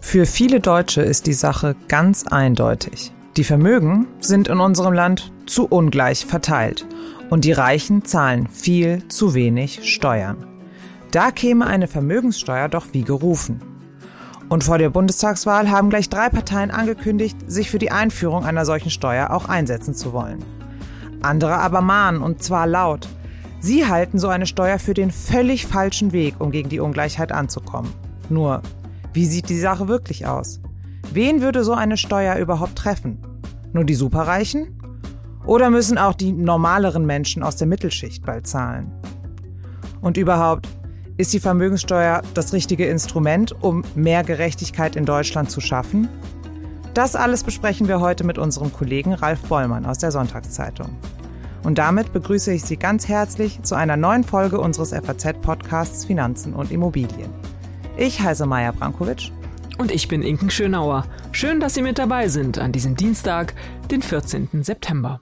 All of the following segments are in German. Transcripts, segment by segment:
Für viele Deutsche ist die Sache ganz eindeutig. Die Vermögen sind in unserem Land zu ungleich verteilt und die Reichen zahlen viel zu wenig Steuern. Da käme eine Vermögenssteuer doch wie gerufen. Und vor der Bundestagswahl haben gleich drei Parteien angekündigt, sich für die Einführung einer solchen Steuer auch einsetzen zu wollen. Andere aber mahnen, und zwar laut. Sie halten so eine Steuer für den völlig falschen Weg, um gegen die Ungleichheit anzukommen. Nur, wie sieht die Sache wirklich aus? Wen würde so eine Steuer überhaupt treffen? Nur die Superreichen? Oder müssen auch die normaleren Menschen aus der Mittelschicht bald zahlen? Und überhaupt, ist die Vermögenssteuer das richtige Instrument, um mehr Gerechtigkeit in Deutschland zu schaffen? Das alles besprechen wir heute mit unserem Kollegen Ralf Bollmann aus der Sonntagszeitung. Und damit begrüße ich Sie ganz herzlich zu einer neuen Folge unseres FAZ-Podcasts Finanzen und Immobilien. Ich heiße Maja Brankovic. Und ich bin Inken Schönauer. Schön, dass Sie mit dabei sind an diesem Dienstag, den 14. September.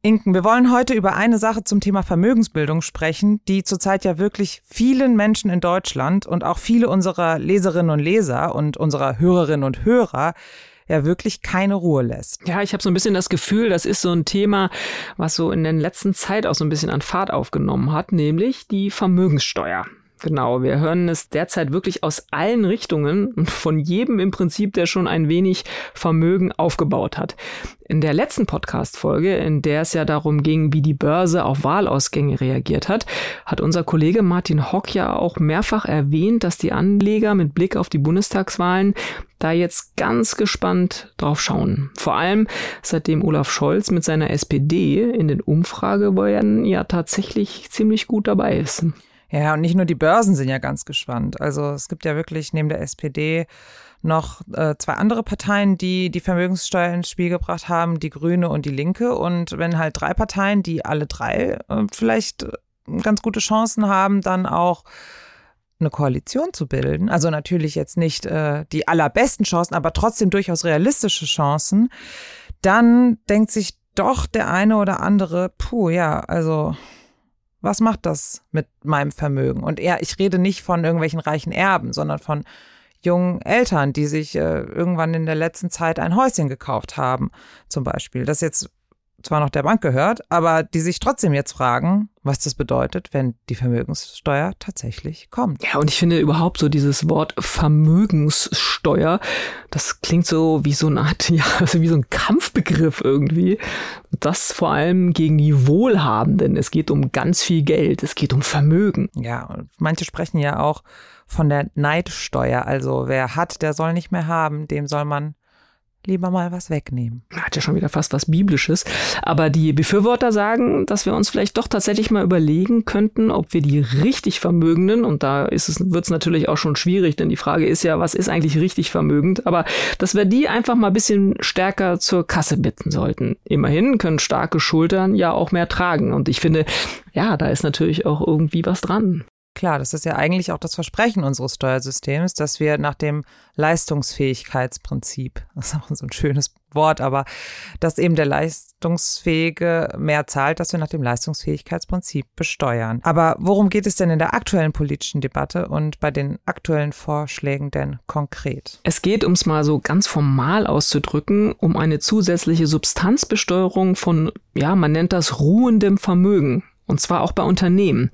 Inken, wir wollen heute über eine Sache zum Thema Vermögensbildung sprechen, die zurzeit ja wirklich vielen Menschen in Deutschland und auch viele unserer Leserinnen und Leser und unserer Hörerinnen und Hörer ja wirklich keine Ruhe lässt. Ja, ich habe so ein bisschen das Gefühl, das ist so ein Thema, was so in der letzten Zeit auch so ein bisschen an Fahrt aufgenommen hat, nämlich die Vermögenssteuer. Genau, wir hören es derzeit wirklich aus allen Richtungen und von jedem im Prinzip, der schon ein wenig Vermögen aufgebaut hat. In der letzten Podcast-Folge, in der es ja darum ging, wie die Börse auf Wahlausgänge reagiert hat, hat unser Kollege Martin Hock ja auch mehrfach erwähnt, dass die Anleger mit Blick auf die Bundestagswahlen da jetzt ganz gespannt drauf schauen. Vor allem seitdem Olaf Scholz mit seiner SPD in den Umfragewerten ja tatsächlich ziemlich gut dabei ist. Ja, und nicht nur die Börsen sind ja ganz gespannt. Also es gibt ja wirklich neben der SPD noch äh, zwei andere Parteien, die die Vermögenssteuer ins Spiel gebracht haben, die Grüne und die Linke. Und wenn halt drei Parteien, die alle drei äh, vielleicht äh, ganz gute Chancen haben, dann auch eine Koalition zu bilden, also natürlich jetzt nicht äh, die allerbesten Chancen, aber trotzdem durchaus realistische Chancen, dann denkt sich doch der eine oder andere, puh, ja, also was macht das mit meinem Vermögen? Und ja, ich rede nicht von irgendwelchen reichen Erben, sondern von jungen Eltern, die sich äh, irgendwann in der letzten Zeit ein Häuschen gekauft haben, zum Beispiel. Das jetzt zwar noch der Bank gehört, aber die sich trotzdem jetzt fragen, was das bedeutet, wenn die Vermögenssteuer tatsächlich kommt. Ja, und ich finde überhaupt so dieses Wort Vermögenssteuer, das klingt so wie so eine Art, ja, also wie so ein Kampfbegriff irgendwie. Das vor allem gegen die Wohlhabenden. Es geht um ganz viel Geld, es geht um Vermögen. Ja, und manche sprechen ja auch von der Neidsteuer. Also wer hat, der soll nicht mehr haben, dem soll man lieber mal was wegnehmen. Hat ja schon wieder fast was Biblisches. Aber die Befürworter sagen, dass wir uns vielleicht doch tatsächlich mal überlegen könnten, ob wir die richtig Vermögenden, und da ist es, wird es natürlich auch schon schwierig, denn die Frage ist ja, was ist eigentlich richtig vermögend, aber dass wir die einfach mal ein bisschen stärker zur Kasse bitten sollten. Immerhin können starke Schultern ja auch mehr tragen. Und ich finde, ja, da ist natürlich auch irgendwie was dran. Klar, das ist ja eigentlich auch das Versprechen unseres Steuersystems, dass wir nach dem Leistungsfähigkeitsprinzip, das ist auch so ein schönes Wort, aber dass eben der Leistungsfähige mehr zahlt, dass wir nach dem Leistungsfähigkeitsprinzip besteuern. Aber worum geht es denn in der aktuellen politischen Debatte und bei den aktuellen Vorschlägen denn konkret? Es geht, um es mal so ganz formal auszudrücken, um eine zusätzliche Substanzbesteuerung von, ja, man nennt das ruhendem Vermögen. Und zwar auch bei Unternehmen.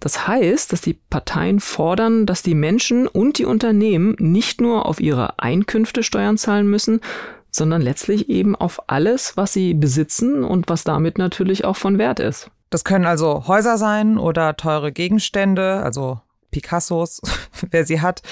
Das heißt, dass die Parteien fordern, dass die Menschen und die Unternehmen nicht nur auf ihre Einkünfte Steuern zahlen müssen, sondern letztlich eben auf alles, was sie besitzen und was damit natürlich auch von Wert ist. Das können also Häuser sein oder teure Gegenstände, also Picassos, wer sie hat,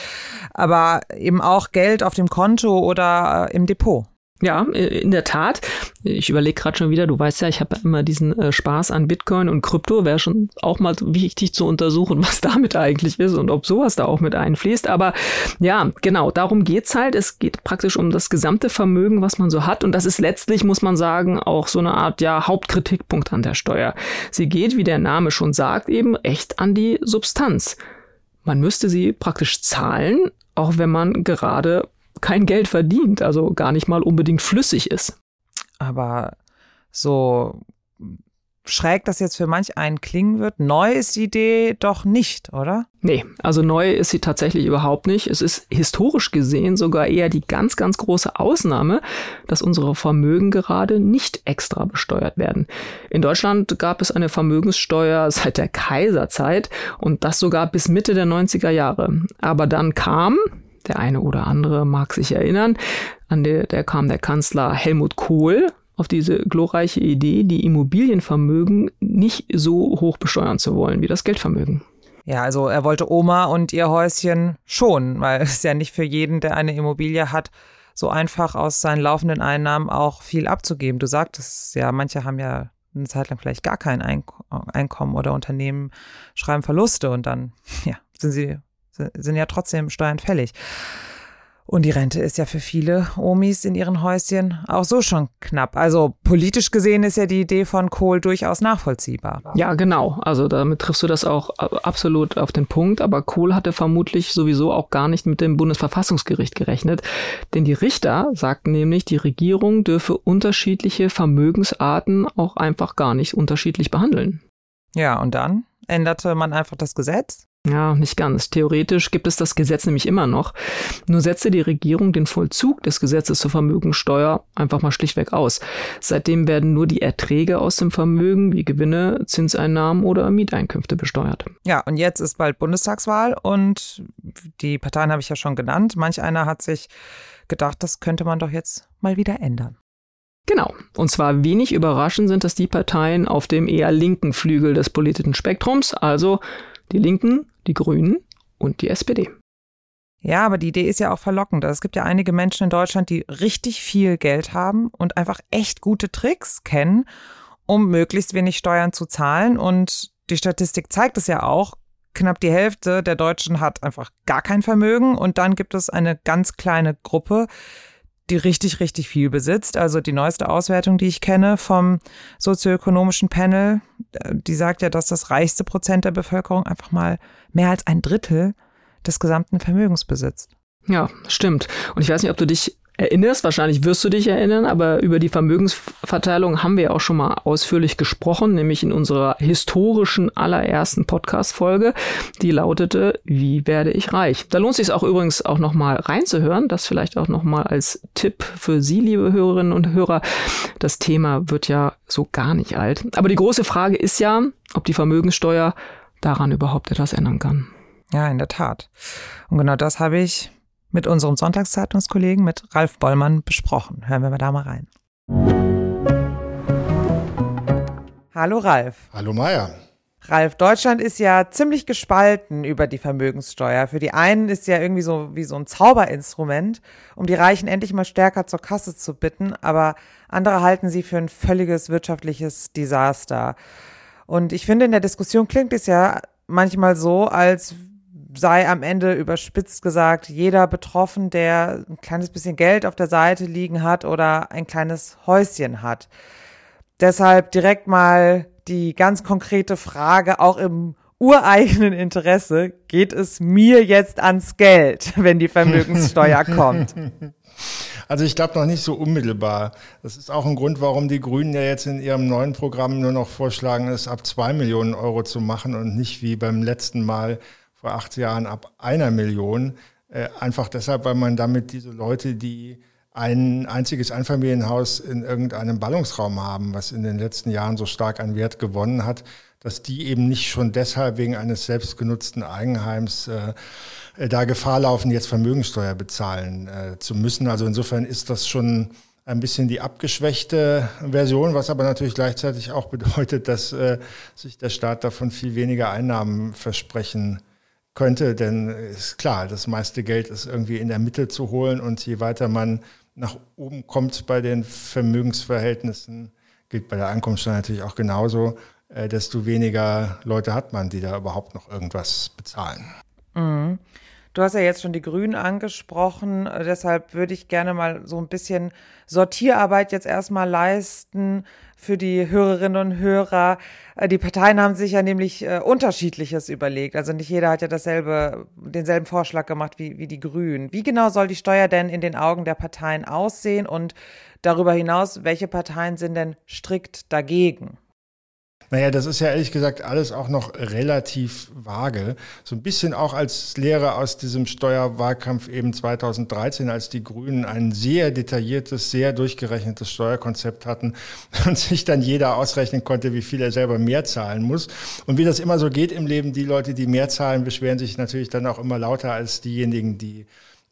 aber eben auch Geld auf dem Konto oder im Depot. Ja, in der Tat. Ich überlege gerade schon wieder, du weißt ja, ich habe immer diesen äh, Spaß an Bitcoin und Krypto. Wäre schon auch mal wichtig zu untersuchen, was damit eigentlich ist und ob sowas da auch mit einfließt. Aber ja, genau, darum geht's halt. Es geht praktisch um das gesamte Vermögen, was man so hat. Und das ist letztlich, muss man sagen, auch so eine Art ja, Hauptkritikpunkt an der Steuer. Sie geht, wie der Name schon sagt, eben echt an die Substanz. Man müsste sie praktisch zahlen, auch wenn man gerade kein Geld verdient, also gar nicht mal unbedingt flüssig ist. Aber so schräg das jetzt für manch einen klingen wird, neu ist die Idee doch nicht, oder? Nee, also neu ist sie tatsächlich überhaupt nicht. Es ist historisch gesehen sogar eher die ganz, ganz große Ausnahme, dass unsere Vermögen gerade nicht extra besteuert werden. In Deutschland gab es eine Vermögenssteuer seit der Kaiserzeit und das sogar bis Mitte der 90er Jahre. Aber dann kam, der eine oder andere mag sich erinnern, an der, der kam der Kanzler Helmut Kohl auf diese glorreiche Idee, die Immobilienvermögen nicht so hoch besteuern zu wollen wie das Geldvermögen. Ja, also er wollte Oma und ihr Häuschen schon, weil es ja nicht für jeden, der eine Immobilie hat, so einfach aus seinen laufenden Einnahmen auch viel abzugeben. Du sagtest ja, manche haben ja eine Zeit lang vielleicht gar kein Einkommen oder Unternehmen schreiben Verluste und dann ja, sind sie sind ja trotzdem Steuern fällig. Und die Rente ist ja für viele Omis in ihren Häuschen auch so schon knapp. Also politisch gesehen ist ja die Idee von Kohl durchaus nachvollziehbar. Ja, genau. Also damit triffst du das auch absolut auf den Punkt. Aber Kohl hatte vermutlich sowieso auch gar nicht mit dem Bundesverfassungsgericht gerechnet. Denn die Richter sagten nämlich, die Regierung dürfe unterschiedliche Vermögensarten auch einfach gar nicht unterschiedlich behandeln. Ja, und dann änderte man einfach das Gesetz ja, nicht ganz. Theoretisch gibt es das Gesetz nämlich immer noch. Nur setze die Regierung den Vollzug des Gesetzes zur Vermögensteuer einfach mal schlichtweg aus. Seitdem werden nur die Erträge aus dem Vermögen wie Gewinne, Zinseinnahmen oder Mieteinkünfte besteuert. Ja, und jetzt ist bald Bundestagswahl und die Parteien habe ich ja schon genannt. Manch einer hat sich gedacht, das könnte man doch jetzt mal wieder ändern. Genau. Und zwar wenig überraschend sind das die Parteien auf dem eher linken Flügel des politischen Spektrums, also die Linken, die Grünen und die SPD. Ja, aber die Idee ist ja auch verlockend. Also es gibt ja einige Menschen in Deutschland, die richtig viel Geld haben und einfach echt gute Tricks kennen, um möglichst wenig Steuern zu zahlen. Und die Statistik zeigt es ja auch. Knapp die Hälfte der Deutschen hat einfach gar kein Vermögen. Und dann gibt es eine ganz kleine Gruppe, die richtig, richtig viel besitzt. Also die neueste Auswertung, die ich kenne vom sozioökonomischen Panel, äh, die sagt ja, dass das reichste Prozent der Bevölkerung einfach mal mehr als ein Drittel des gesamten Vermögens besitzt. Ja, stimmt. Und ich weiß nicht, ob du dich erinnerst, wahrscheinlich wirst du dich erinnern, aber über die Vermögensverteilung haben wir auch schon mal ausführlich gesprochen, nämlich in unserer historischen allerersten Podcast-Folge. Die lautete, wie werde ich reich? Da lohnt sich auch übrigens auch nochmal reinzuhören, das vielleicht auch nochmal als Tipp für Sie, liebe Hörerinnen und Hörer. Das Thema wird ja so gar nicht alt. Aber die große Frage ist ja, ob die Vermögenssteuer daran überhaupt etwas ändern kann. Ja, in der Tat. Und genau das habe ich mit unserem Sonntagszeitungskollegen, mit Ralf Bollmann, besprochen. Hören wir mal da mal rein. Hallo Ralf. Hallo Maya. Ralf, Deutschland ist ja ziemlich gespalten über die Vermögenssteuer. Für die einen ist ja irgendwie so wie so ein Zauberinstrument, um die Reichen endlich mal stärker zur Kasse zu bitten, aber andere halten sie für ein völliges wirtschaftliches Desaster. Und ich finde, in der Diskussion klingt es ja manchmal so, als sei am Ende überspitzt gesagt jeder betroffen, der ein kleines bisschen Geld auf der Seite liegen hat oder ein kleines Häuschen hat. Deshalb direkt mal die ganz konkrete Frage, auch im ureigenen Interesse, geht es mir jetzt ans Geld, wenn die Vermögenssteuer kommt? Also ich glaube noch nicht so unmittelbar. Das ist auch ein Grund, warum die Grünen ja jetzt in ihrem neuen Programm nur noch vorschlagen, es ab zwei Millionen Euro zu machen und nicht wie beim letzten Mal vor acht Jahren ab einer Million. Äh, einfach deshalb, weil man damit diese Leute, die ein einziges Einfamilienhaus in irgendeinem Ballungsraum haben, was in den letzten Jahren so stark an Wert gewonnen hat, dass die eben nicht schon deshalb wegen eines selbstgenutzten Eigenheims äh, da Gefahr laufen, jetzt Vermögenssteuer bezahlen äh, zu müssen. Also insofern ist das schon ein bisschen die abgeschwächte Version, was aber natürlich gleichzeitig auch bedeutet, dass äh, sich der Staat davon viel weniger Einnahmen versprechen könnte, denn ist klar, das meiste Geld ist irgendwie in der Mitte zu holen und je weiter man nach oben kommt bei den Vermögensverhältnissen, gilt bei der Einkommensteuer natürlich auch genauso, äh, desto weniger Leute hat man, die da überhaupt noch irgendwas bezahlen. Mhm. Du hast ja jetzt schon die Grünen angesprochen, äh, deshalb würde ich gerne mal so ein bisschen Sortierarbeit jetzt erstmal leisten für die Hörerinnen und Hörer. Äh, die Parteien haben sich ja nämlich äh, unterschiedliches überlegt. Also nicht jeder hat ja dasselbe, denselben Vorschlag gemacht wie, wie die Grünen. Wie genau soll die Steuer denn in den Augen der Parteien aussehen und darüber hinaus, welche Parteien sind denn strikt dagegen? Naja, das ist ja ehrlich gesagt alles auch noch relativ vage. So ein bisschen auch als Lehre aus diesem Steuerwahlkampf eben 2013, als die Grünen ein sehr detailliertes, sehr durchgerechnetes Steuerkonzept hatten und sich dann jeder ausrechnen konnte, wie viel er selber mehr zahlen muss. Und wie das immer so geht im Leben, die Leute, die mehr zahlen, beschweren sich natürlich dann auch immer lauter als diejenigen, die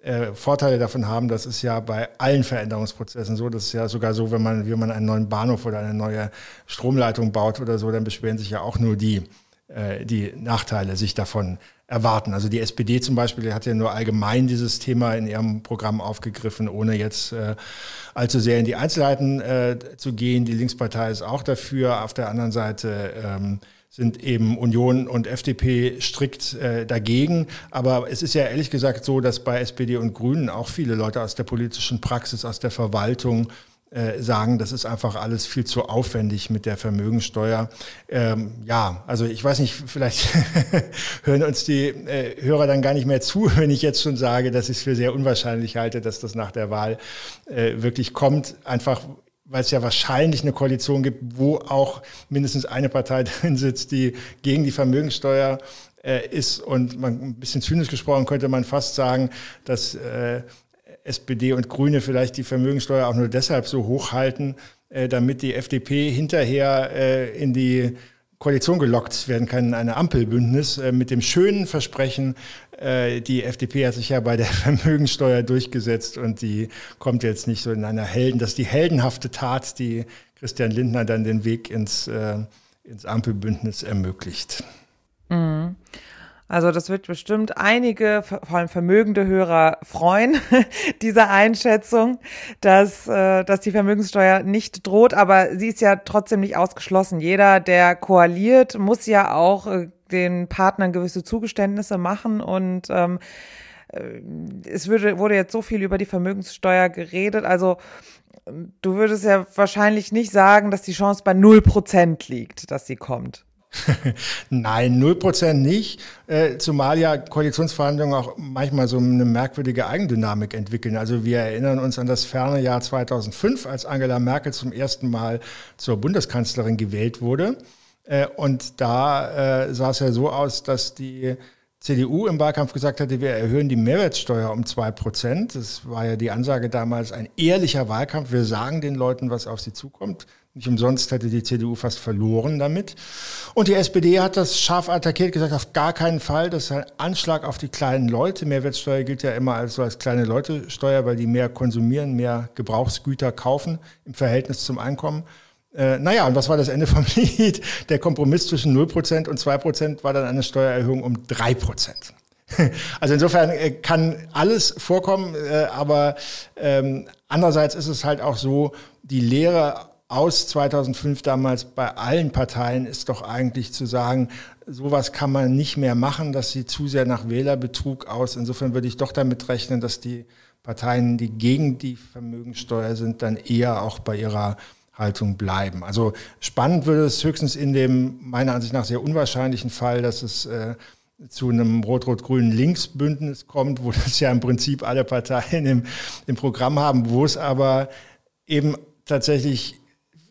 äh, Vorteile davon haben. Das ist ja bei allen Veränderungsprozessen so. Das ist ja sogar so, wenn man, wenn man einen neuen Bahnhof oder eine neue Stromleitung baut oder so, dann beschweren sich ja auch nur die, äh, die Nachteile sich davon erwarten. Also die SPD zum Beispiel hat ja nur allgemein dieses Thema in ihrem Programm aufgegriffen, ohne jetzt äh, allzu sehr in die Einzelheiten zu gehen. Die Linkspartei ist auch dafür. Auf der anderen Seite ähm, sind eben Union und FDP strikt äh, dagegen. Aber es ist ja ehrlich gesagt so, dass bei SPD und Grünen auch viele Leute aus der politischen Praxis, aus der Verwaltung äh, sagen, das ist einfach alles viel zu aufwendig mit der Vermögensteuer. Ähm, ja, also ich weiß nicht, vielleicht hören uns die äh, Hörer dann gar nicht mehr zu, wenn ich jetzt schon sage, dass ich es für sehr unwahrscheinlich halte, dass das nach der Wahl äh, wirklich kommt. Einfach weil es ja wahrscheinlich eine Koalition gibt, wo auch mindestens eine Partei drin sitzt, die gegen die Vermögensteuer äh, ist. Und man, ein bisschen zynisch gesprochen könnte man fast sagen, dass äh, SPD und Grüne vielleicht die Vermögensteuer auch nur deshalb so hoch halten, äh, damit die FDP hinterher äh, in die Koalition gelockt werden kann, eine Ampelbündnis äh, mit dem schönen Versprechen, die FDP hat sich ja bei der Vermögensteuer durchgesetzt und die kommt jetzt nicht so in einer Helden, das ist die heldenhafte Tat, die Christian Lindner dann den Weg ins, äh, ins Ampelbündnis ermöglicht. Mhm. Also das wird bestimmt einige, vor allem vermögende Hörer freuen, diese Einschätzung, dass, äh, dass die Vermögenssteuer nicht droht, aber sie ist ja trotzdem nicht ausgeschlossen. Jeder, der koaliert, muss ja auch äh, den Partnern gewisse Zugeständnisse machen und ähm, äh, es würde, wurde jetzt so viel über die Vermögenssteuer geredet. Also du würdest ja wahrscheinlich nicht sagen, dass die Chance bei null Prozent liegt, dass sie kommt. Nein, null Prozent nicht, äh, zumal ja Koalitionsverhandlungen auch manchmal so eine merkwürdige Eigendynamik entwickeln. Also wir erinnern uns an das ferne Jahr 2005, als Angela Merkel zum ersten Mal zur Bundeskanzlerin gewählt wurde. Äh, und da äh, sah es ja so aus, dass die CDU im Wahlkampf gesagt hatte, wir erhöhen die Mehrwertsteuer um zwei Prozent. Das war ja die Ansage damals, ein ehrlicher Wahlkampf. Wir sagen den Leuten, was auf sie zukommt. Nicht umsonst hätte die CDU fast verloren damit. Und die SPD hat das scharf attackiert, gesagt, auf gar keinen Fall. Das ist ein Anschlag auf die kleinen Leute. Mehrwertsteuer gilt ja immer als so als kleine Leute-Steuer, weil die mehr konsumieren, mehr Gebrauchsgüter kaufen im Verhältnis zum Einkommen. Äh, naja, und was war das Ende vom Lied? Der Kompromiss zwischen 0% und 2% war dann eine Steuererhöhung um 3%. Also insofern äh, kann alles vorkommen, äh, aber ähm, andererseits ist es halt auch so, die Lehre aus 2005 damals bei allen Parteien ist doch eigentlich zu sagen, sowas kann man nicht mehr machen, das sieht zu sehr nach Wählerbetrug aus. Insofern würde ich doch damit rechnen, dass die Parteien, die gegen die Vermögensteuer sind, dann eher auch bei ihrer Haltung bleiben. Also spannend würde es höchstens in dem meiner Ansicht nach sehr unwahrscheinlichen Fall, dass es äh, zu einem rot-rot-grünen Linksbündnis kommt, wo das ja im Prinzip alle Parteien im, im Programm haben, wo es aber eben tatsächlich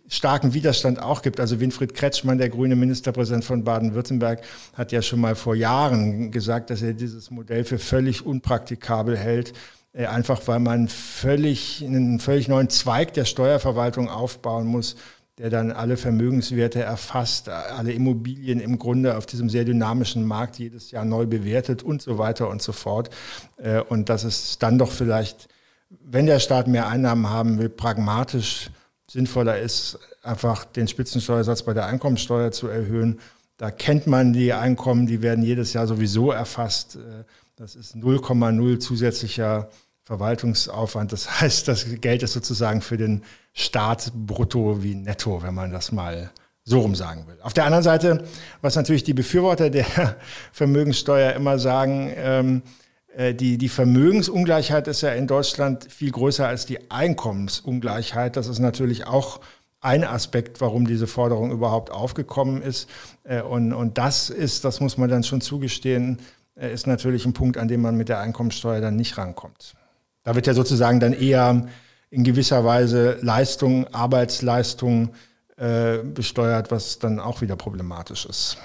starken Widerstand auch gibt. Also Winfried Kretschmann, der grüne Ministerpräsident von Baden-Württemberg, hat ja schon mal vor Jahren gesagt, dass er dieses Modell für völlig unpraktikabel hält, einfach weil man völlig einen völlig neuen Zweig der Steuerverwaltung aufbauen muss, der dann alle Vermögenswerte erfasst, alle Immobilien im Grunde auf diesem sehr dynamischen Markt jedes Jahr neu bewertet und so weiter und so fort. Äh, und dass es dann doch vielleicht, wenn der Staat mehr Einnahmen haben will, pragmatisch sinnvoller ist, einfach den Spitzensteuersatz bei der Einkommensteuer zu erhöhen. Da kennt man die Einkommen, die werden jedes Jahr sowieso erfasst. Äh, das ist 0,0 zusätzlicher Verwaltungsaufwand. Das heißt, das Geld ist sozusagen für den Staat brutto wie netto, wenn man das mal so rum sagen will. Auf der anderen Seite, was natürlich die Befürworter der Vermögenssteuer immer sagen, ähm, äh, die, die Vermögensungleichheit ist ja in Deutschland viel größer als die Einkommensungleichheit. Das ist natürlich auch ein Aspekt, warum diese Forderung überhaupt aufgekommen ist. Äh, und, und das ist, das muss man dann schon zugestehen, äh, ist natürlich ein Punkt, an dem man mit der Einkommensteuer dann nicht rankommt. Da wird ja sozusagen dann eher in gewisser Weise Leistung, Arbeitsleistung äh, besteuert, was dann auch wieder problematisch ist.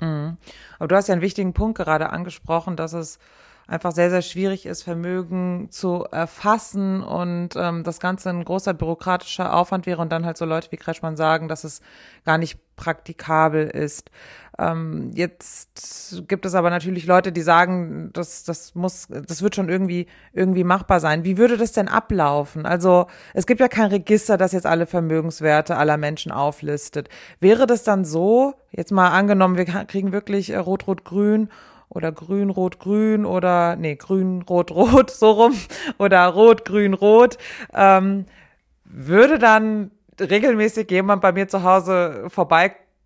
Mhm. Aber du hast ja einen wichtigen Punkt gerade angesprochen, dass es einfach sehr, sehr schwierig ist, Vermögen zu erfassen und ähm, das Ganze ein großer bürokratischer Aufwand wäre und dann halt so Leute wie Kretschmann sagen, dass es gar nicht praktikabel ist. Ähm, jetzt gibt es aber natürlich Leute, die sagen, das, das muss, das wird schon irgendwie, irgendwie machbar sein. Wie würde das denn ablaufen? Also, es gibt ja kein Register, das jetzt alle Vermögenswerte aller Menschen auflistet. Wäre das dann so, jetzt mal angenommen, wir kriegen wirklich äh, Rot-Rot-Grün oder grün, rot, grün oder nee, grün, rot, rot, so rum oder rot, grün, rot, ähm, würde dann regelmäßig jemand bei mir zu Hause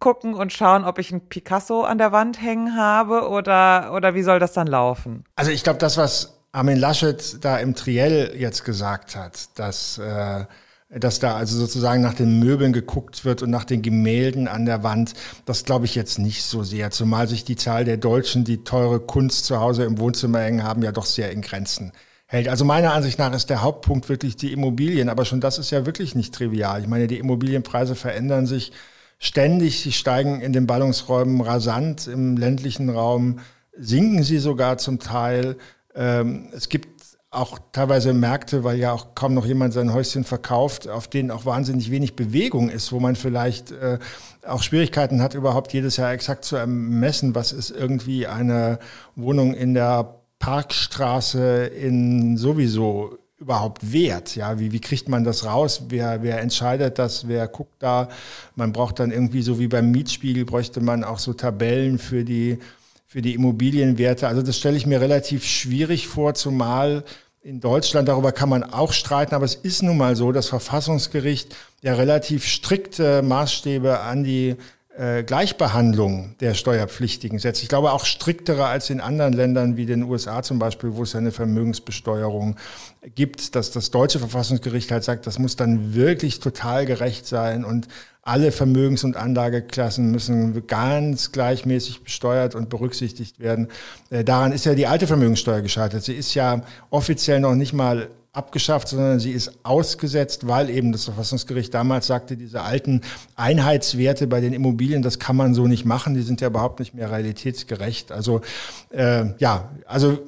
vorbeigucken und schauen, ob ich ein Picasso an der Wand hängen habe oder, oder wie soll das dann laufen? Also ich glaube, das, was Armin Laschet da im Triell jetzt gesagt hat, dass äh, dass da also sozusagen nach den Möbeln geguckt wird und nach den Gemälden an der Wand. Das glaube ich jetzt nicht so sehr, zumal sich die Zahl der Deutschen, die teure Kunst zu Hause im Wohnzimmer hängen haben, ja doch sehr in Grenzen hält. Also meiner Ansicht nach ist der Hauptpunkt wirklich die Immobilien, aber schon das ist ja wirklich nicht trivial. Ich meine, die Immobilienpreise verändern sich ständig, sie steigen in den Ballungsräumen rasant, im ländlichen Raum sinken sie sogar zum Teil. Ähm, es gibt auch teilweise Märkte, weil ja auch kaum noch jemand sein Häuschen verkauft, auf denen auch wahnsinnig wenig Bewegung ist, wo man vielleicht äh, auch Schwierigkeiten hat, überhaupt jedes Jahr exakt zu ermessen, was ist irgendwie eine Wohnung in der Parkstraße in sowieso überhaupt wert? Ja, wie, wie kriegt man das raus? Wer, wer entscheidet das? Wer guckt da? Man braucht dann irgendwie so wie beim Mietspiegel bräuchte man auch so Tabellen für die für die Immobilienwerte. Also das stelle ich mir relativ schwierig vor, zumal in Deutschland, darüber kann man auch streiten, aber es ist nun mal so, das Verfassungsgericht ja relativ strikte Maßstäbe an die äh, Gleichbehandlung der Steuerpflichtigen setzt. Ich glaube auch striktere als in anderen Ländern wie den USA zum Beispiel, wo es eine Vermögensbesteuerung gibt, dass das deutsche Verfassungsgericht halt sagt, das muss dann wirklich total gerecht sein und alle Vermögens- und Anlageklassen müssen ganz gleichmäßig besteuert und berücksichtigt werden. Äh, daran ist ja die alte Vermögenssteuer gescheitert. Sie ist ja offiziell noch nicht mal abgeschafft, sondern sie ist ausgesetzt, weil eben das Verfassungsgericht damals sagte, diese alten Einheitswerte bei den Immobilien, das kann man so nicht machen, die sind ja überhaupt nicht mehr realitätsgerecht. Also äh, ja, also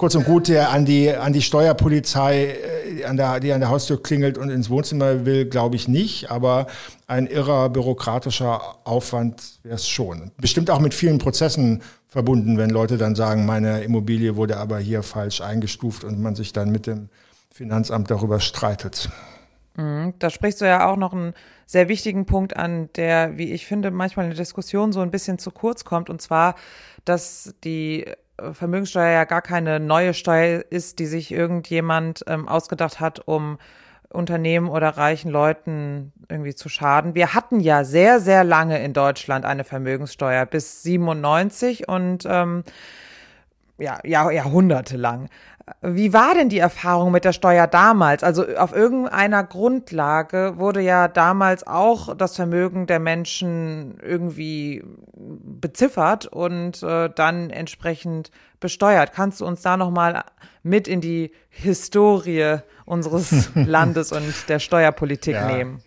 kurz und gut, der an die, an die Steuerpolizei, äh, an der, die an der Haustür klingelt und ins Wohnzimmer will, glaube ich nicht. Aber ein irrer bürokratischer Aufwand wäre es schon. Bestimmt auch mit vielen Prozessen verbunden, wenn Leute dann sagen, meine Immobilie wurde aber hier falsch eingestuft und man sich dann mit dem Finanzamt darüber streitet. Mhm, da sprichst du ja auch noch einen sehr wichtigen Punkt an, der, wie ich finde, manchmal in der Diskussion so ein bisschen zu kurz kommt. Und zwar, dass die Vermögenssteuer ja gar keine neue Steuer ist, die sich irgendjemand ähm, ausgedacht hat, um Unternehmen oder reichen Leuten irgendwie zu schaden. Wir hatten ja sehr, sehr lange in Deutschland eine Vermögenssteuer bis 97 und ähm, ja, ja, jahrhundertelang. Wie war denn die Erfahrung mit der Steuer damals? Also auf irgendeiner Grundlage wurde ja damals auch das Vermögen der Menschen irgendwie beziffert und äh, dann entsprechend besteuert. Kannst du uns da noch mal mit in die Historie unseres Landes und der Steuerpolitik ja. nehmen?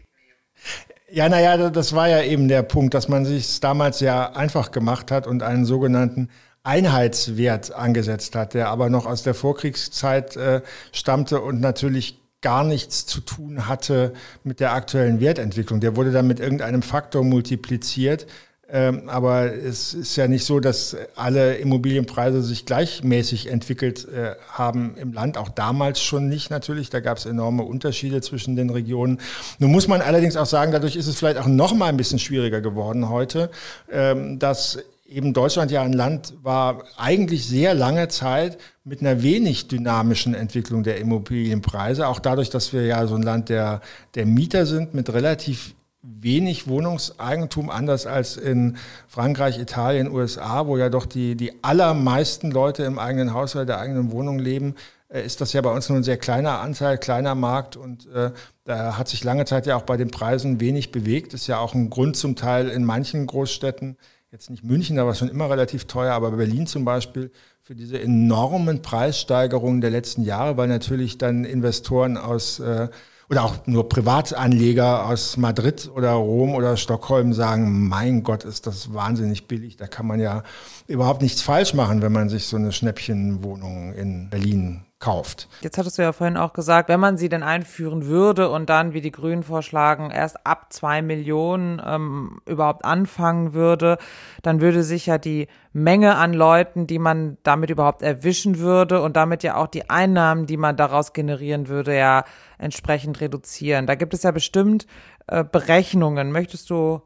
Ja, naja, das war ja eben der Punkt, dass man sich damals ja einfach gemacht hat und einen sogenannten Einheitswert angesetzt hat, der aber noch aus der Vorkriegszeit äh, stammte und natürlich gar nichts zu tun hatte mit der aktuellen Wertentwicklung. Der wurde dann mit irgendeinem Faktor multipliziert. Ähm, aber es ist ja nicht so, dass alle Immobilienpreise sich gleichmäßig entwickelt äh, haben im Land. Auch damals schon nicht natürlich. Da gab es enorme Unterschiede zwischen den Regionen. Nun muss man allerdings auch sagen, dadurch ist es vielleicht auch noch mal ein bisschen schwieriger geworden heute, ähm, dass eben Deutschland ja ein Land war eigentlich sehr lange Zeit mit einer wenig dynamischen Entwicklung der Immobilienpreise. Auch dadurch, dass wir ja so ein Land der, der Mieter sind mit relativ wenig Wohnungseigentum, anders als in Frankreich, Italien, USA, wo ja doch die, die allermeisten Leute im eigenen Haushalt, der eigenen Wohnung leben, äh, ist das ja bei uns nur ein sehr kleiner Anteil, kleiner Markt und äh, da hat sich lange Zeit ja auch bei den Preisen wenig bewegt. Ist ja auch ein Grund zum Teil in manchen Großstädten, jetzt nicht München, da war schon immer relativ teuer, aber Berlin zum Beispiel, für diese enormen Preissteigerungen der letzten Jahre, weil natürlich dann Investoren aus, äh, oder auch nur Privatanleger aus Madrid oder Rom oder Stockholm sagen, mein Gott, ist das wahnsinnig billig. Da kann man ja überhaupt nichts falsch machen, wenn man sich so eine Schnäppchenwohnung in Berlin kauft. Jetzt hattest du ja vorhin auch gesagt, wenn man sie denn einführen würde und dann, wie die Grünen vorschlagen, erst ab zwei Millionen ähm, überhaupt anfangen würde, dann würde sich ja die Menge an Leuten, die man damit überhaupt erwischen würde und damit ja auch die Einnahmen, die man daraus generieren würde, ja entsprechend reduzieren. Da gibt es ja bestimmt äh, Berechnungen. Möchtest du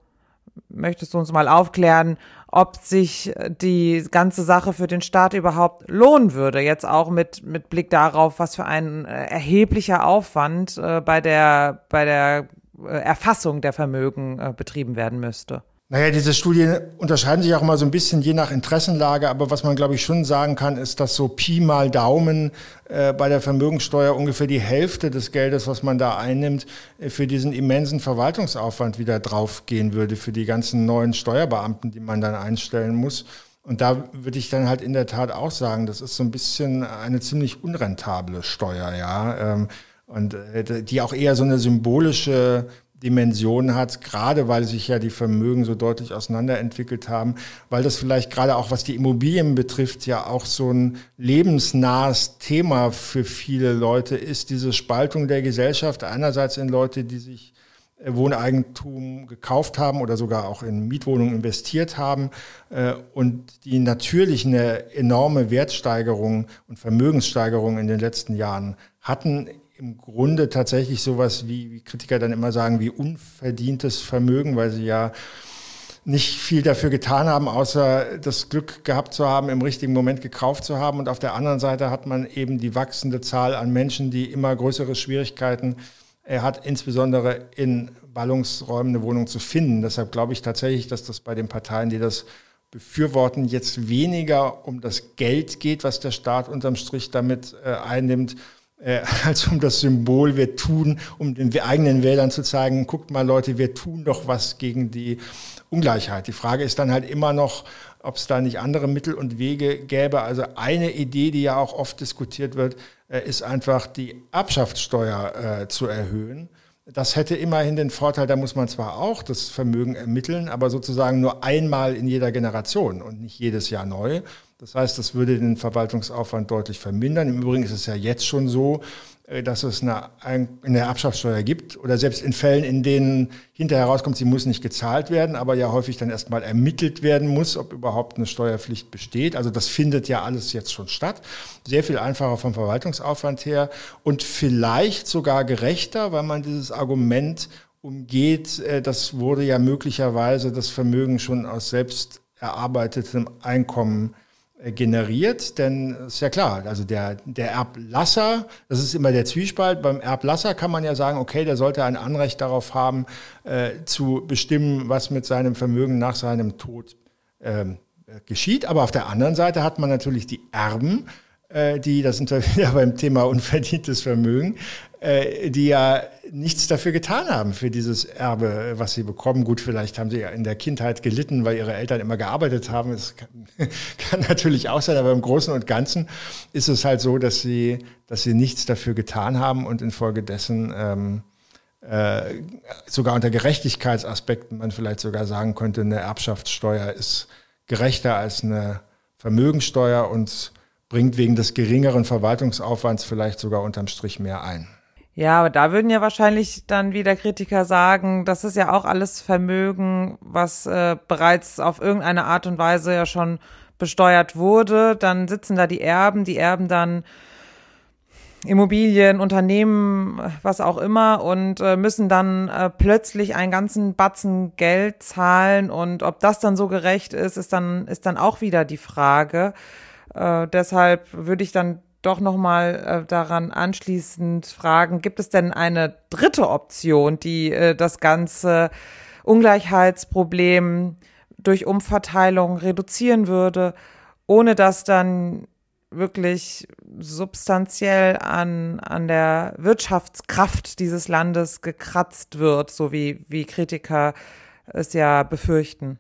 möchtest du uns mal aufklären, ob sich die ganze Sache für den Staat überhaupt lohnen würde, jetzt auch mit, mit Blick darauf, was für ein äh, erheblicher Aufwand äh, bei der, bei der äh, Erfassung der Vermögen betrieben werden müsste. Naja, diese Studien unterscheiden sich auch mal so ein bisschen je nach Interessenlage, aber was man, glaube ich, schon sagen kann, ist, dass so Pi mal Daumen äh, bei der Vermögensteuer ungefähr die Hälfte des Geldes, was man da einnimmt, äh, für diesen immensen Verwaltungsaufwand wieder draufgehen würde, für die ganzen neuen Steuerbeamten, die man dann einstellen muss. Und da würde ich dann halt in der Tat auch sagen, das ist so ein bisschen eine ziemlich unrentable Steuer, ja. Ähm, und äh, die auch eher so eine symbolische Dimension hat, gerade weil sich ja die Vermögen so deutlich auseinanderentwickelt haben, weil das vielleicht gerade auch was die Immobilien betrifft, ja auch so ein lebensnahes Thema für viele Leute ist, diese Spaltung der Gesellschaft. Einerseits in Leute, die sich äh, Wohneigentum gekauft haben oder sogar auch in Mietwohnungen investiert haben äh, und die natürlich eine enorme Wertsteigerung und Vermögenssteigerung in den letzten Jahren hatten im Grunde tatsächlich sowas wie, wie Kritiker dann immer sagen, wie unverdientes Vermögen, weil sie ja nicht viel dafür getan haben, außer das Glück gehabt zu haben, im richtigen Moment gekauft zu haben. Und auf der anderen Seite hat man eben die wachsende Zahl an Menschen, die immer größere Schwierigkeiten er hat, insbesondere in Ballungsräumen eine Wohnung zu finden. Deshalb glaube ich tatsächlich, dass das bei den Parteien, die das befürworten, jetzt weniger um das Geld geht, was der Staat unterm Strich damit äh, einnimmt, äh, als um das Symbol, wir tun, um den eigenen Wählern zu zeigen, guckt mal Leute, wir tun doch was gegen die Ungleichheit. Die Frage ist dann halt immer noch, ob es da nicht andere Mittel und Wege gäbe. Also eine Idee, die ja auch oft diskutiert wird, äh, ist einfach die Erbschaftssteuer äh, zu erhöhen. Das hätte immerhin den Vorteil, da muss man zwar auch das Vermögen ermitteln, aber sozusagen nur einmal in jeder Generation und nicht jedes Jahr neu. Das heißt, das würde den Verwaltungsaufwand deutlich vermindern. Im Übrigen ist es ja jetzt schon so, äh, dass es eine, eine Erbschaftssteuer gibt oder selbst in Fällen, in denen hinterher herauskommt, sie muss nicht gezahlt werden, aber ja häufig dann erstmal ermittelt werden muss, ob überhaupt eine Steuerpflicht besteht. Also das findet ja alles jetzt schon statt. Sehr viel einfacher vom Verwaltungsaufwand her und vielleicht sogar gerechter, weil man dieses Argument umgeht. Äh, das wurde ja möglicherweise das Vermögen schon aus selbst erarbeitetem Einkommen generiert, denn ist ja klar, also der, der Erblasser, das ist immer der Zwiespalt, beim Erblasser kann man ja sagen, okay, der sollte ein Anrecht darauf haben, äh, zu bestimmen, was mit seinem Vermögen nach seinem Tod ähm, geschieht, aber auf der anderen Seite hat man natürlich die Erben, äh, die, das sind wir wieder beim Thema unverdientes Vermögen, äh, die ja nichts dafür getan haben für dieses Erbe, was sie bekommen. Gut, vielleicht haben sie ja in der Kindheit gelitten, weil ihre Eltern immer gearbeitet haben. Das kann, kann natürlich auch sein, aber im Großen und Ganzen ist es halt so, dass sie, dass sie nichts dafür getan haben und infolgedessen ähm, äh, sogar unter Gerechtigkeitsaspekten man vielleicht sogar sagen könnte, eine Erbschaftssteuer ist gerechter als eine Vermögensteuer und bringt wegen des geringeren Verwaltungsaufwands vielleicht sogar unterm Strich mehr ein. Ja, aber da würden ja wahrscheinlich dann wieder Kritiker sagen, das ist ja auch alles Vermögen, was äh, bereits auf irgendeine Art und Weise ja schon besteuert wurde. Dann sitzen da die Erben, die erben dann Immobilien, Unternehmen, was auch immer und äh, müssen dann äh, plötzlich einen ganzen Batzen Geld zahlen und ob das dann so gerecht ist, ist dann ist dann auch wieder die Frage. Äh, deshalb würde ich dann doch nochmal äh, daran anschließend fragen, gibt es denn eine dritte Option, die äh, das ganze Ungleichheitsproblem durch Umverteilung reduzieren würde, ohne dass dann wirklich substanziell an, an der Wirtschaftskraft dieses Landes gekratzt wird, so wie, wie Kritiker es ja befürchten.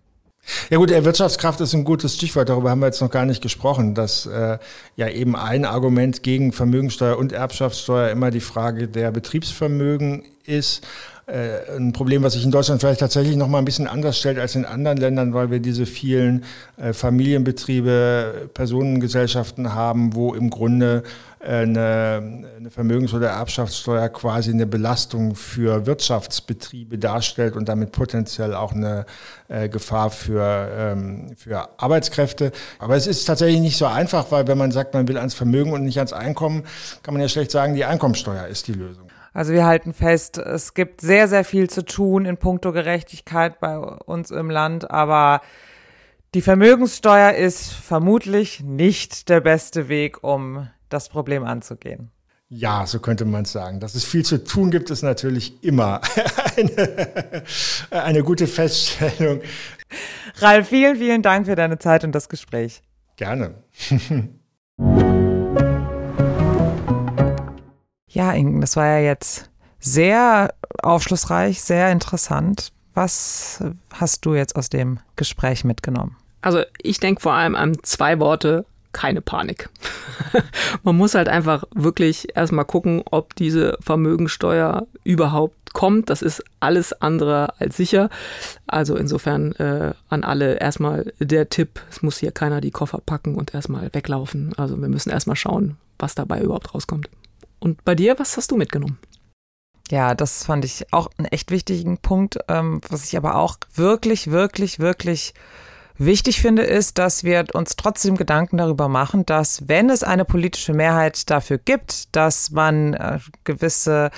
Ja gut, Wirtschaftskraft ist ein gutes Stichwort, darüber haben wir jetzt noch gar nicht gesprochen, dass äh, ja eben ein Argument gegen Vermögensteuer und Erbschaftssteuer immer die Frage der Betriebsvermögen ist. Äh, ein Problem, was sich in Deutschland vielleicht tatsächlich noch mal ein bisschen anders stellt als in anderen Ländern, weil wir diese vielen äh, Familienbetriebe, Personengesellschaften haben, wo im Grunde äh, eine, eine Vermögens- oder Erbschaftssteuer quasi eine Belastung für Wirtschaftsbetriebe darstellt und damit potenziell auch eine äh, Gefahr für, ähm, für Arbeitskräfte. Aber es ist tatsächlich nicht so einfach, weil wenn man sagt, man will ans Vermögen und nicht ans Einkommen, kann man ja schlecht sagen, die Einkommensteuer ist die Lösung. Also wir halten fest, es gibt sehr, sehr viel zu tun in puncto Gerechtigkeit bei uns im Land, aber die Vermögenssteuer ist vermutlich nicht der beste Weg, um das Problem anzugehen. Ja, so könnte man es sagen. Dass es viel zu tun gibt, ist natürlich immer eine, eine gute Feststellung. Ralf, vielen, vielen Dank für deine Zeit und das Gespräch. Gerne. Ja, Inken, das war ja jetzt sehr aufschlussreich, sehr interessant. Was hast du jetzt aus dem Gespräch mitgenommen? Also ich denke vor allem an zwei Worte, keine Panik. Man muss halt einfach wirklich erstmal gucken, ob diese Vermögensteuer überhaupt kommt. Das ist alles andere als sicher. Also insofern äh, an alle erstmal der Tipp, es muss hier keiner die Koffer packen und erstmal weglaufen. Also wir müssen erstmal schauen, was dabei überhaupt rauskommt. Und bei dir, was hast du mitgenommen? Ja, das fand ich auch einen echt wichtigen Punkt. Ähm, was ich aber auch wirklich, wirklich, wirklich wichtig finde, ist, dass wir uns trotzdem Gedanken darüber machen, dass wenn es eine politische Mehrheit dafür gibt, dass man äh, gewisse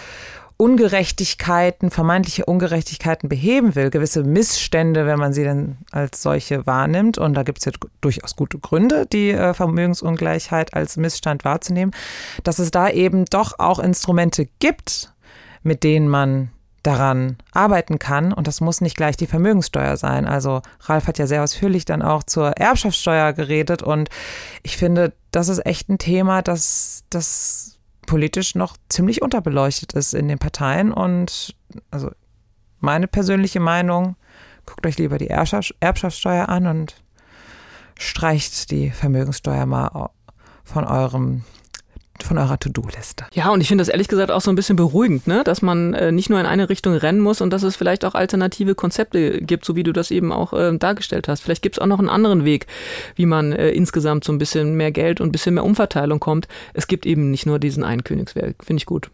Ungerechtigkeiten, vermeintliche Ungerechtigkeiten beheben will, gewisse Missstände, wenn man sie denn als solche wahrnimmt. Und da gibt es ja durchaus gute Gründe, die äh, Vermögensungleichheit als Missstand wahrzunehmen, dass es da eben doch auch Instrumente gibt, mit denen man daran arbeiten kann. Und das muss nicht gleich die Vermögenssteuer sein. Also Ralf hat ja sehr ausführlich dann auch zur Erbschaftssteuer geredet. Und ich finde, das ist echt ein Thema, das, das politisch noch ziemlich unterbeleuchtet ist in den Parteien. Und also meine persönliche Meinung, guckt euch lieber die Erbschaftssteuer an und streicht die Vermögenssteuer mal von eurem von eurer To-Do-Liste. Ja, und ich finde das ehrlich gesagt auch so ein bisschen beruhigend, ne? dass man äh, nicht nur in eine Richtung rennen muss und dass es vielleicht auch alternative Konzepte gibt, so wie du das eben auch äh, dargestellt hast. Vielleicht gibt es auch noch einen anderen Weg, wie man äh, insgesamt so ein bisschen mehr Geld und ein bisschen mehr Umverteilung kommt. Es gibt eben nicht nur diesen einen Königswerk. Finde ich gut.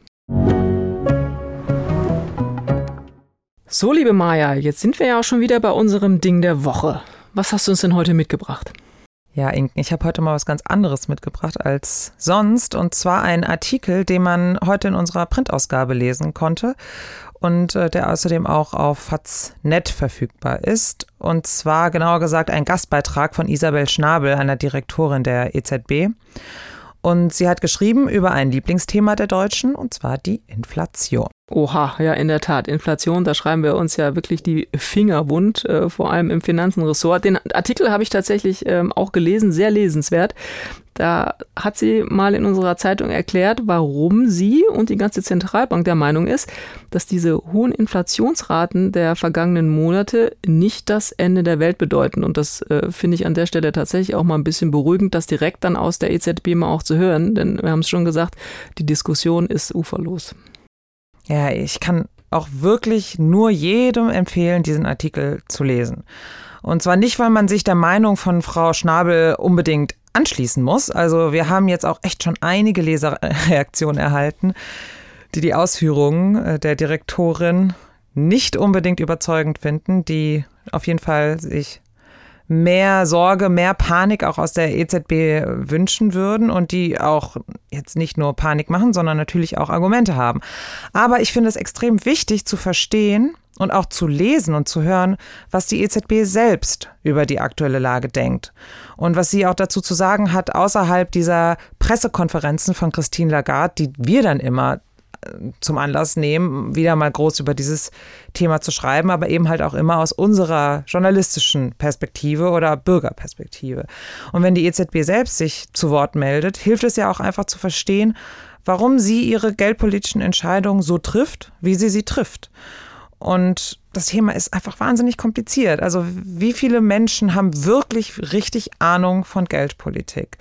So, liebe Maja, jetzt sind wir ja auch schon wieder bei unserem Ding der Woche. Was hast du uns denn heute mitgebracht? Ja, Inken, ich habe heute mal was ganz anderes mitgebracht als sonst. Und zwar einen Artikel, den man heute in unserer Printausgabe lesen konnte und äh, der außerdem auch auf Faz.net verfügbar ist. Und zwar genauer gesagt ein Gastbeitrag von Isabel Schnabel, einer Direktorin der EZB. Und sie hat geschrieben über ein Lieblingsthema der Deutschen, und zwar die Inflation. Oha, ja, in der Tat. Inflation, da schreiben wir uns ja wirklich die Finger wund, äh, vor allem im Finanzenressort. Den Artikel habe ich tatsächlich ähm, auch gelesen, sehr lesenswert. Da hat sie mal in unserer Zeitung erklärt, warum sie und die ganze Zentralbank der Meinung ist, dass diese hohen Inflationsraten der vergangenen Monate nicht das Ende der Welt bedeuten. Und das äh, finde ich an der Stelle tatsächlich auch mal ein bisschen beruhigend, das direkt dann aus der EZB mal auch zu hören. Denn wir haben es schon gesagt, die Diskussion ist uferlos. Ja, ich kann auch wirklich nur jedem empfehlen, diesen Artikel zu lesen. Und zwar nicht, weil man sich der Meinung von Frau Schnabel unbedingt anschließen muss. Also wir haben jetzt auch echt schon einige Leserreaktionen erhalten, die die Ausführungen äh, der Direktorin nicht unbedingt überzeugend finden, die auf jeden Fall sich mehr Sorge, mehr Panik auch aus der EZB wünschen würden und die auch jetzt nicht nur Panik machen, sondern natürlich auch Argumente haben. Aber ich finde es extrem wichtig zu verstehen und auch zu lesen und zu hören, was die EZB selbst über die aktuelle Lage denkt und was sie auch dazu zu sagen hat außerhalb dieser Pressekonferenzen von Christine Lagarde, die wir dann immer zum Anlass nehmen, wieder mal groß über dieses Thema zu schreiben, aber eben halt auch immer aus unserer journalistischen Perspektive oder Bürgerperspektive. Und wenn die EZB selbst sich zu Wort meldet, hilft es ja auch einfach zu verstehen, warum sie ihre geldpolitischen Entscheidungen so trifft, wie sie sie trifft. Und das Thema ist einfach wahnsinnig kompliziert. Also wie viele Menschen haben wirklich richtig Ahnung von Geldpolitik?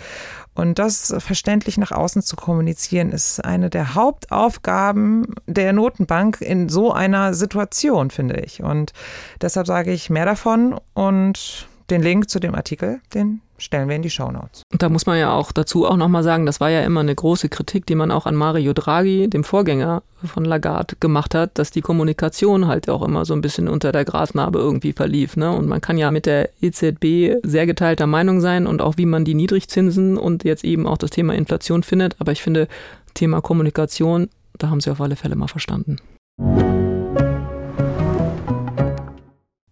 Und das verständlich nach außen zu kommunizieren, ist eine der Hauptaufgaben der Notenbank in so einer Situation, finde ich. Und deshalb sage ich mehr davon und den Link zu dem Artikel, den stellen wir in die Shownotes. Da muss man ja auch dazu auch nochmal sagen, das war ja immer eine große Kritik, die man auch an Mario Draghi, dem Vorgänger von Lagarde, gemacht hat, dass die Kommunikation halt auch immer so ein bisschen unter der Grasnarbe irgendwie verlief. Ne? Und man kann ja mit der EZB sehr geteilter Meinung sein und auch wie man die Niedrigzinsen und jetzt eben auch das Thema Inflation findet. Aber ich finde, Thema Kommunikation, da haben sie auf alle Fälle mal verstanden.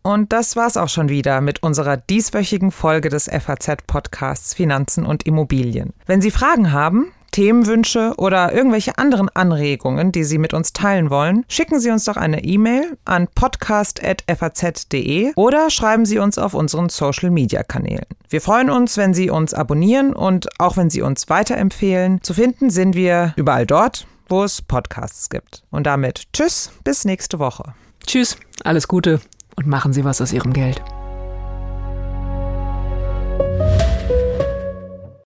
Und das war's auch schon wieder mit unserer dieswöchigen Folge des FAZ-Podcasts Finanzen und Immobilien. Wenn Sie Fragen haben, Themenwünsche oder irgendwelche anderen Anregungen, die Sie mit uns teilen wollen, schicken Sie uns doch eine E-Mail an podcast.faz.de oder schreiben Sie uns auf unseren Social-Media-Kanälen. Wir freuen uns, wenn Sie uns abonnieren und auch wenn Sie uns weiterempfehlen. Zu finden sind wir überall dort, wo es Podcasts gibt. Und damit tschüss, bis nächste Woche. Tschüss, alles Gute und machen Sie was aus Ihrem Geld.